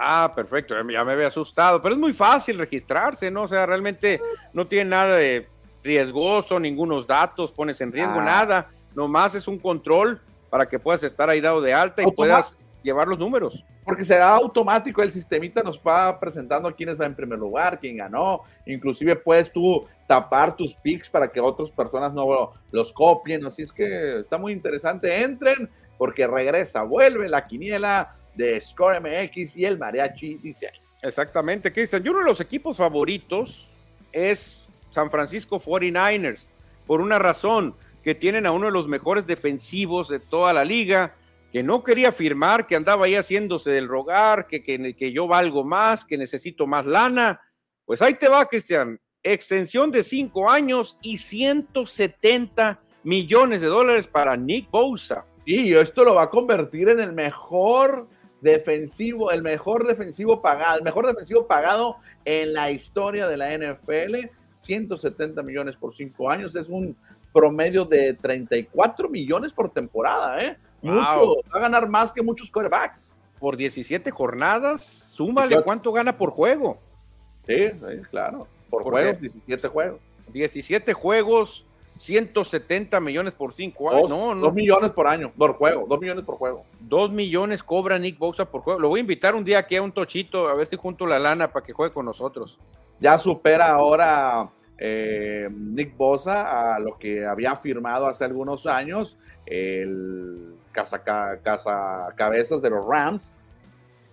Ah, perfecto, ya me había asustado, pero es muy fácil registrarse, ¿no? O sea, realmente no tiene nada de riesgoso, ningunos datos pones en riesgo, ah. nada, nomás es un control para que puedas estar ahí dado de alta y puedas llevar los números. Porque será automático, el sistemita nos va presentando quiénes va en primer lugar, quién ganó, inclusive puedes tú tapar tus picks para que otras personas no los copien, así es que está muy interesante, entren porque regresa, vuelve la quiniela de Score MX y el Mariachi dice. Exactamente, Cristian. Yo uno de los equipos favoritos es San Francisco 49ers, por una razón, que tienen a uno de los mejores defensivos de toda la liga, que no quería firmar, que andaba ahí haciéndose del rogar, que, que, que yo valgo más, que necesito más lana. Pues ahí te va, Cristian. Extensión de cinco años y 170 millones de dólares para Nick Bosa. Y esto lo va a convertir en el mejor defensivo, el mejor defensivo pagado, el mejor defensivo pagado en la historia de la NFL. 170 millones por cinco años es un promedio de 34 millones por temporada, ¿eh? Mucho, va a ganar más que muchos quarterbacks. Por 17 jornadas, súmale cuánto gana por juego. Sí, claro. Por juego, 17 juegos. 17 juegos, 170 millones por cinco años. no, no. Dos millones por año, por juego, dos millones por juego. Dos millones cobra Nick Bosa por juego. Lo voy a invitar un día aquí a un tochito, a ver si junto la lana para que juegue con nosotros. Ya supera ahora eh, Nick Bosa a lo que había firmado hace algunos años el casa, casa cabezas de los Rams,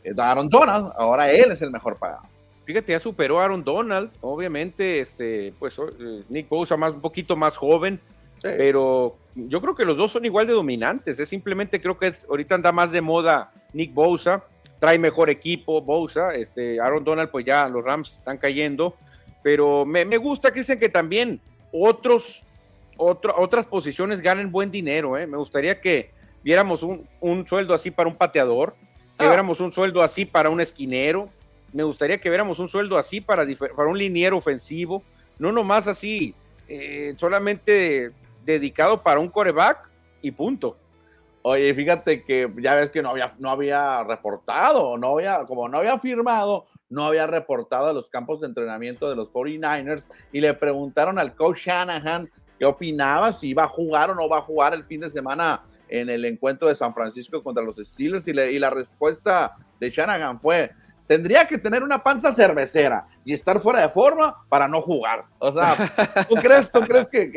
eh, Aaron Donald. Ahora él es el mejor pagado. Fíjate, ya superó a Aaron Donald, obviamente, este, pues eh, Nick Bosa más, un poquito más joven, pero yo creo que los dos son igual de dominantes, es simplemente creo que es, ahorita anda más de moda Nick Bosa, trae mejor equipo Bosa, este, Aaron Donald pues ya los Rams están cayendo, pero me, me gusta, dicen que también otros, otras posiciones ganen buen dinero, ¿eh? me gustaría que viéramos un, un, sueldo así para un pateador, que ah. viéramos un sueldo así para un esquinero, me gustaría que viéramos un sueldo así para, para un liniero ofensivo, no nomás así, eh, solamente dedicado para un coreback y punto. Oye, fíjate que ya ves que no había, no había reportado, no había, como no había firmado, no había reportado a los campos de entrenamiento de los 49ers y le preguntaron al coach Shanahan qué opinaba, si iba a jugar o no va a jugar el fin de semana en el encuentro de San Francisco contra los Steelers y, y la respuesta de Shanahan fue, tendría que tener una panza cervecera y estar fuera de forma para no jugar. O sea, ¿tú crees, tú crees que,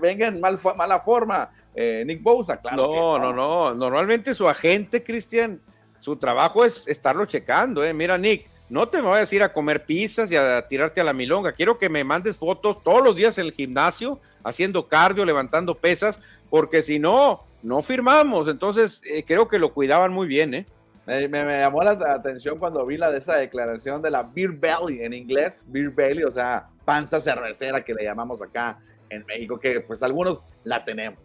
venga en mal, mala forma eh, Nick Bosa? Claro. No, no, no, Normalmente su agente, Cristian, su trabajo es estarlo checando. ¿eh? Mira, Nick, no te me vayas a ir a comer pizzas y a tirarte a la milonga. Quiero que me mandes fotos todos los días en el gimnasio, haciendo cardio, levantando pesas, porque si no, no firmamos. Entonces, eh, creo que lo cuidaban muy bien, ¿eh? Me, llamó la atención cuando vi la de esa declaración de la beer belly en inglés, beer belly, o sea, panza cervecera que le llamamos acá en México, que pues algunos la tenemos.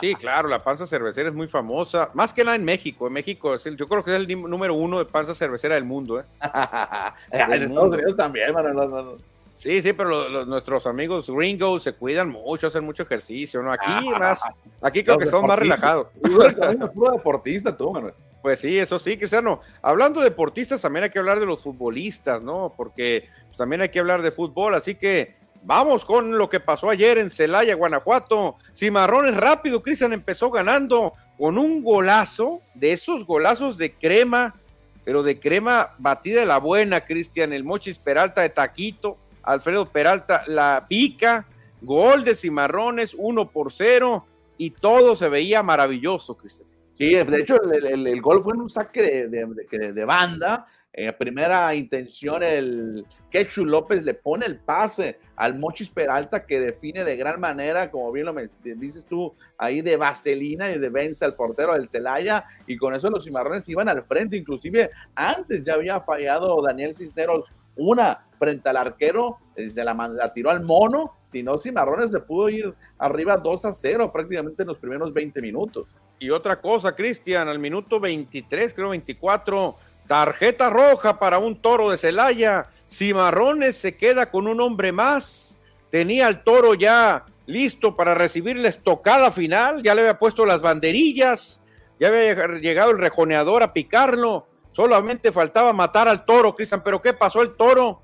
Sí, claro, la panza cervecera es muy famosa, más que nada en México. En México es el, yo creo que es el número uno de panza cervecera del mundo. ¿eh? en Estados Unidos también, mano, Sí, sí, pero nuestros amigos gringos se cuidan mucho, hacen mucho ejercicio, ¿no? Aquí más, aquí creo que son más relajados. Puro deportista tú, Manuel. Pues sí, eso sí, Cristiano. Hablando de deportistas, también hay que hablar de los futbolistas, ¿no? Porque pues, también hay que hablar de fútbol, así que vamos con lo que pasó ayer en Celaya, Guanajuato. Cimarrones rápido, Cristian empezó ganando con un golazo, de esos golazos de crema, pero de crema batida de la buena, Cristian, el Mochis Peralta de Taquito, Alfredo Peralta la pica, gol de Cimarrones, uno por cero, y todo se veía maravilloso, Cristian. Sí, de hecho el, gol fue en un saque de, banda eh, primera intención, el Quechu López le pone el pase al Mochis Peralta que define de gran manera, como bien lo dices tú, ahí de vaselina y de vence al portero del Celaya y con eso los cimarrones iban al frente, inclusive antes ya había fallado Daniel Cisneros una frente al arquero, eh, se la, tiró al mono, si no Cimarrones se pudo ir arriba 2 a 0 prácticamente en los primeros 20 minutos. Y otra cosa, Cristian, al minuto 23, creo 24, tarjeta roja para un toro de Celaya. Cimarrones se queda con un hombre más. Tenía al toro ya listo para recibir la estocada final. Ya le había puesto las banderillas. Ya había llegado el rejoneador a picarlo. Solamente faltaba matar al toro, Cristian. Pero ¿qué pasó? El toro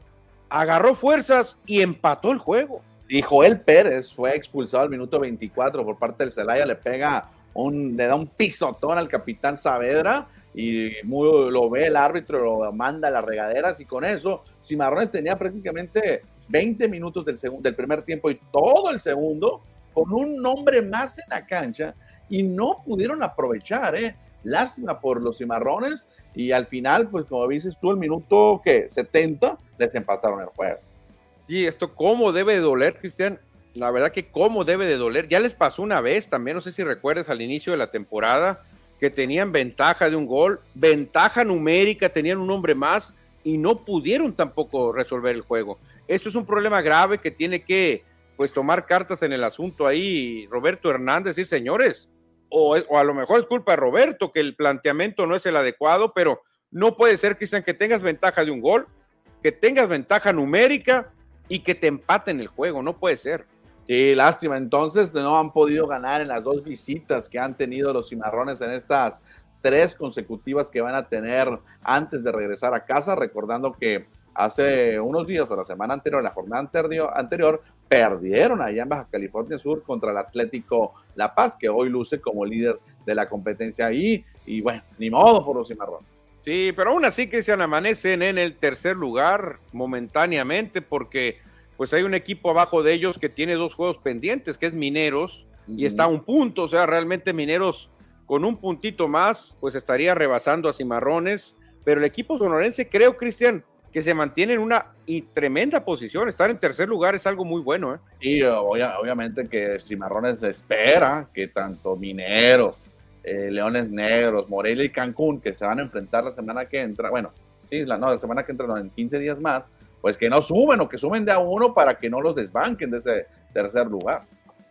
agarró fuerzas y empató el juego. Y Joel Pérez fue expulsado al minuto 24 por parte del Celaya. Le pega le da un pisotón al capitán Saavedra y lo ve el árbitro, lo manda a las regaderas y con eso Cimarrones tenía prácticamente 20 minutos del, del primer tiempo y todo el segundo con un nombre más en la cancha y no pudieron aprovechar, ¿eh? Lástima por los Cimarrones y al final, pues como dices tú, el minuto que 70 les empataron el juego. Y esto cómo debe doler, Cristian, la verdad que cómo debe de doler. Ya les pasó una vez también, no sé si recuerdas al inicio de la temporada, que tenían ventaja de un gol, ventaja numérica, tenían un hombre más y no pudieron tampoco resolver el juego. Esto es un problema grave que tiene que pues tomar cartas en el asunto ahí Roberto Hernández y señores, o, o a lo mejor es culpa de Roberto que el planteamiento no es el adecuado, pero no puede ser, Cristian, que tengas ventaja de un gol, que tengas ventaja numérica y que te empaten el juego, no puede ser. Sí, lástima. Entonces no han podido ganar en las dos visitas que han tenido los cimarrones en estas tres consecutivas que van a tener antes de regresar a casa, recordando que hace unos días o la semana anterior, la jornada anterior, anterior, perdieron allá en Baja California Sur contra el Atlético La Paz, que hoy luce como líder de la competencia ahí. Y bueno, ni modo por los cimarrones. Sí, pero aún así se amanecen en el tercer lugar momentáneamente porque pues hay un equipo abajo de ellos que tiene dos juegos pendientes, que es Mineros, y está a un punto, o sea, realmente Mineros con un puntito más, pues estaría rebasando a Cimarrones, pero el equipo sonorense creo, Cristian, que se mantiene en una y tremenda posición, estar en tercer lugar es algo muy bueno. ¿eh? Sí, obviamente que Cimarrones espera que tanto Mineros, eh, Leones Negros, Morelia y Cancún, que se van a enfrentar la semana que entra, bueno, sí, la, no, la semana que entra, no, en 15 días más, pues que no suben o que suben de a uno para que no los desbanquen de ese tercer lugar.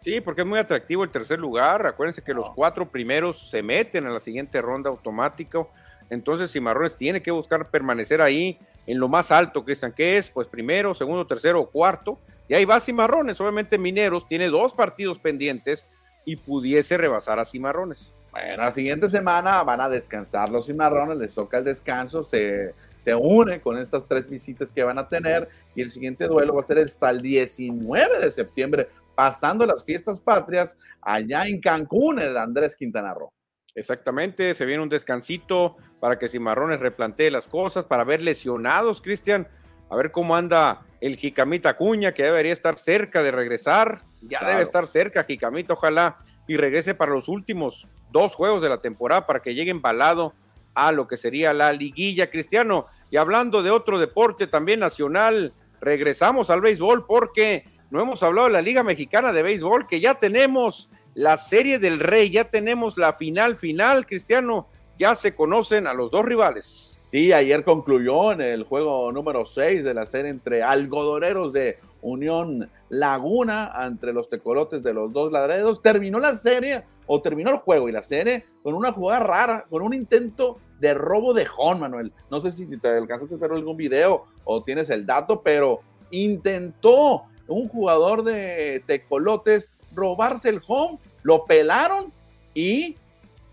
Sí, porque es muy atractivo el tercer lugar. Acuérdense que los cuatro primeros se meten a la siguiente ronda automático. Entonces Cimarrones tiene que buscar permanecer ahí en lo más alto, Cristian, que es pues primero, segundo, tercero cuarto. Y ahí va Cimarrones. Obviamente Mineros tiene dos partidos pendientes y pudiese rebasar a Cimarrones. Bueno, la siguiente semana van a descansar los Cimarrones, les toca el descanso, se se une con estas tres visitas que van a tener y el siguiente duelo va a ser hasta el 19 de septiembre, pasando las fiestas patrias allá en Cancún, el Andrés Quintana Roo. Exactamente, se viene un descansito para que Cimarrones replantee las cosas, para ver lesionados, Cristian, a ver cómo anda el Jicamita Cuña, que debería estar cerca de regresar, ya debe estar cerca Jicamita, ojalá, y regrese para los últimos dos juegos de la temporada para que llegue embalado a lo que sería la liguilla, Cristiano. Y hablando de otro deporte también nacional, regresamos al béisbol porque no hemos hablado de la Liga Mexicana de Béisbol, que ya tenemos la Serie del Rey, ya tenemos la final final, Cristiano, ya se conocen a los dos rivales. Sí, ayer concluyó en el juego número 6 de la serie entre algodoneros de Unión Laguna entre los tecolotes de los dos ladredos. Terminó la serie o terminó el juego y la serie con una jugada rara, con un intento de robo de home, Manuel. No sé si te alcanzaste a ver algún video o tienes el dato, pero intentó un jugador de Tecolotes robarse el home, lo pelaron y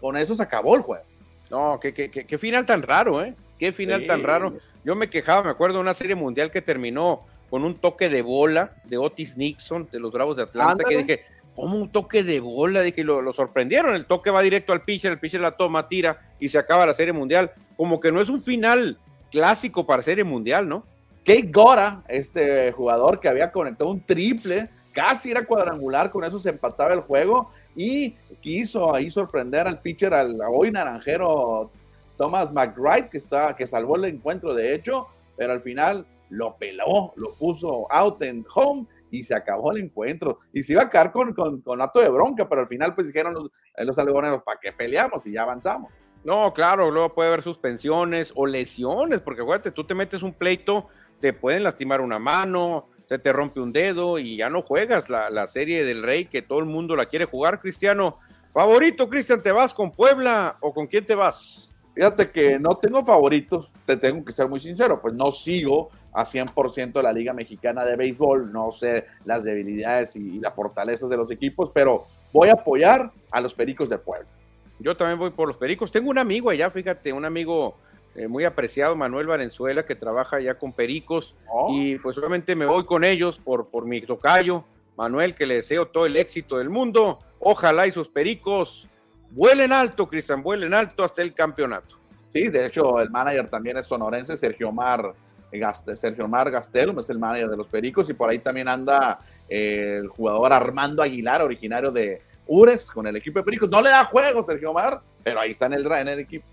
con eso se acabó el juego. No, qué, qué, final tan raro, ¿eh? Qué final tan raro. Yo me quejaba, me acuerdo de una serie mundial que terminó con un toque de bola de Otis Nixon de los Bravos de Atlanta, que dije, como un toque de bola, dije, lo, lo, sorprendieron, el toque va directo al pitcher, el pitcher la toma, tira y se acaba la serie mundial, como que no es un final clásico para serie mundial, ¿no? Kate Gora, este jugador que había conectado un triple, casi era cuadrangular, con eso se empataba el juego y quiso ahí sorprender al pitcher, al hoy naranjero Thomas McBride, que, está, que salvó el encuentro de hecho, pero al final lo peló, lo puso out and home y se acabó el encuentro. Y se iba a quedar con, con, acto de bronca, pero al final pues dijeron los, los algodoneros, ¿para qué peleamos? Y ya avanzamos. No, claro, luego puede haber suspensiones o lesiones, porque acuérdate, tú te metes un pleito, te pueden lastimar una mano, se te rompe un dedo y ya no juegas la, la serie del Rey que todo el mundo la quiere jugar, Cristiano. Favorito, Cristian, ¿te vas con Puebla o con quién te vas? Fíjate que no tengo favoritos, te tengo que ser muy sincero, pues no sigo a 100% la Liga Mexicana de Béisbol, no sé las debilidades y, las fortalezas de los equipos, pero voy a apoyar a los Pericos de Puebla. Yo también voy por los Pericos. Tengo un amigo allá, fíjate, un amigo eh, muy apreciado, Manuel Valenzuela, que trabaja allá con Pericos, oh. y pues obviamente me voy con ellos por, por mi tocayo, Manuel, que le deseo todo el éxito del mundo. Ojalá y sus Pericos vuelen alto, Cristian, vuelen alto hasta el campeonato. Sí, de hecho, el manager también es sonorense, Sergio Mar, Sergio Mar Gastelum, es el manager de los Pericos, y por ahí también anda eh, el jugador Armando Aguilar, originario de Ures, con el equipo de Pericos. No le da juego Sergio Mar, pero ahí está en el, en el equipo.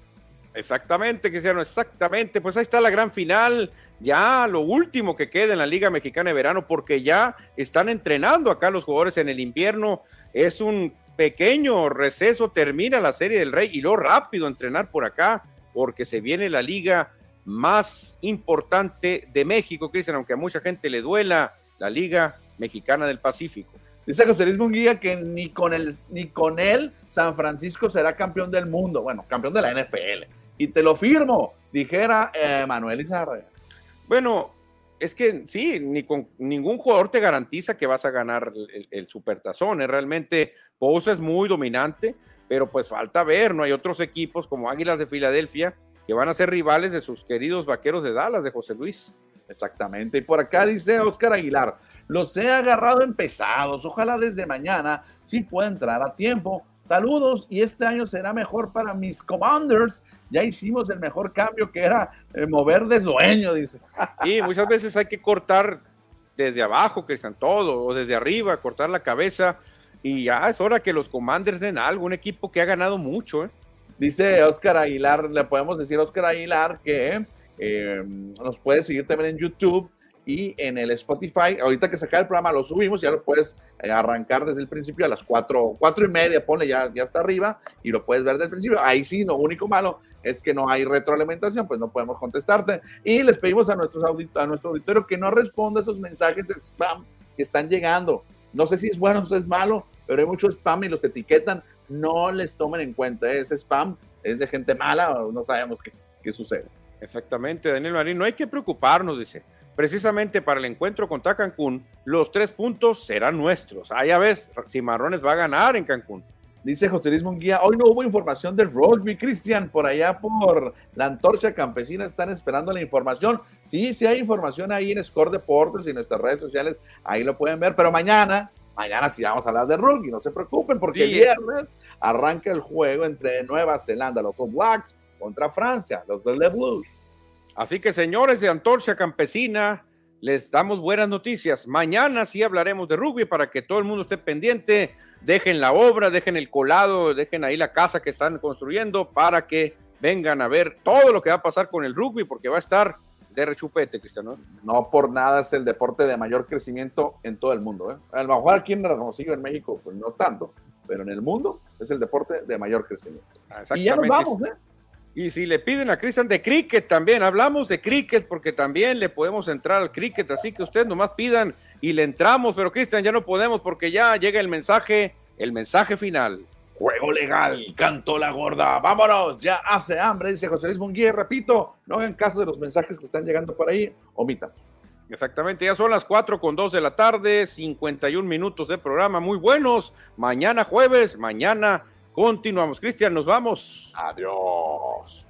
Exactamente, Cristiano, exactamente. Pues ahí está la gran final, ya lo último que queda en la Liga Mexicana de Verano, porque ya están entrenando acá los jugadores en el invierno. Es un pequeño receso, termina la Serie del Rey y lo rápido entrenar por acá, porque se viene la liga más importante de México, Cristian, aunque a mucha gente le duela, la Liga Mexicana del Pacífico. Dice José Luis Munguía que ni con, el, ni con él San Francisco será campeón del mundo, bueno, campeón de la NFL. Y te lo firmo, dijera eh, Manuel Izarra. Bueno, es que sí, ni con ningún jugador te garantiza que vas a ganar el, supertazón. ¿eh? Realmente Pousa es muy dominante, pero pues falta ver, ¿no? Hay otros equipos como Águilas de Filadelfia que van a ser rivales de sus queridos vaqueros de Dallas, de José Luis. Exactamente. Y por acá dice Oscar Aguilar, los he agarrado en pesados. Ojalá desde mañana sí pueda entrar a tiempo. Saludos y este año será mejor para mis Commanders. Ya hicimos el mejor cambio que era eh, mover de dueño, dice. Sí, muchas veces hay que cortar desde abajo, que están todo, o desde arriba, cortar la cabeza. Y ya es hora que los Commanders den algo, un equipo que ha ganado mucho. ¿eh? Dice Oscar Aguilar, le podemos decir a Oscar Aguilar que eh, nos puede seguir también en YouTube y en el Spotify. Ahorita que se el programa lo subimos, ya lo puedes eh, arrancar desde el principio a las cuatro, cuatro y media, ponle ya, ya está arriba y lo puedes ver desde el principio. Ahí sí, lo único malo es que no hay retroalimentación, pues no podemos contestarte. Y les pedimos a, nuestros a nuestro auditorio que no responda esos mensajes de spam que están llegando. No sé si es bueno o es malo, pero hay mucho spam y los etiquetan. No les tomen en cuenta, ese spam es de gente mala, no sabemos qué, qué sucede. Exactamente, Daniel Marín, no hay que preocuparnos, dice precisamente para el encuentro contra Cancún, los tres puntos serán nuestros. Ah, ya ves, Cimarrones va a ganar en Cancún. Dice José Luis Munguía, hoy no hubo información del rugby, Cristian, por allá por la antorcha campesina están esperando la información. Sí, sí hay información ahí en Score Deportes y en nuestras redes sociales, ahí lo pueden ver, pero mañana, mañana sí vamos a hablar de rugby, no se preocupen, porque el viernes arranca el juego entre Nueva Zelanda, los All Blacks, contra Francia, los de Le Blues. Así que señores de Antorcha Campesina, les damos buenas noticias. Mañana sí hablaremos de rugby para que todo el mundo esté pendiente. Dejen la obra, dejen el colado, dejen ahí la casa que están construyendo para que vengan a ver todo lo que va a pasar con el rugby porque va a estar de rechupete, Cristiano. No por nada es el deporte de mayor crecimiento en todo el mundo. ¿eh? A lo mejor aquí en Hermosillo, en México, pues no tanto, pero en el mundo es el deporte de mayor crecimiento. Y ya nos vamos, ¿eh? Y si le piden a Cristian de cricket también, hablamos de cricket porque también le podemos entrar al cricket, así que ustedes nomás pidan y le entramos, pero Cristian ya no podemos porque ya llega el mensaje, el mensaje final. Juego legal, cantó la gorda, vámonos, ya hace hambre, dice José Luis Munguía, repito, no hagan caso de los mensajes que están llegando por ahí, omitan. Exactamente, ya son las 4 con 2 de la tarde, 51 minutos de programa, muy buenos. Mañana jueves, mañana Continuamos. Cristian, nos vamos. Adiós.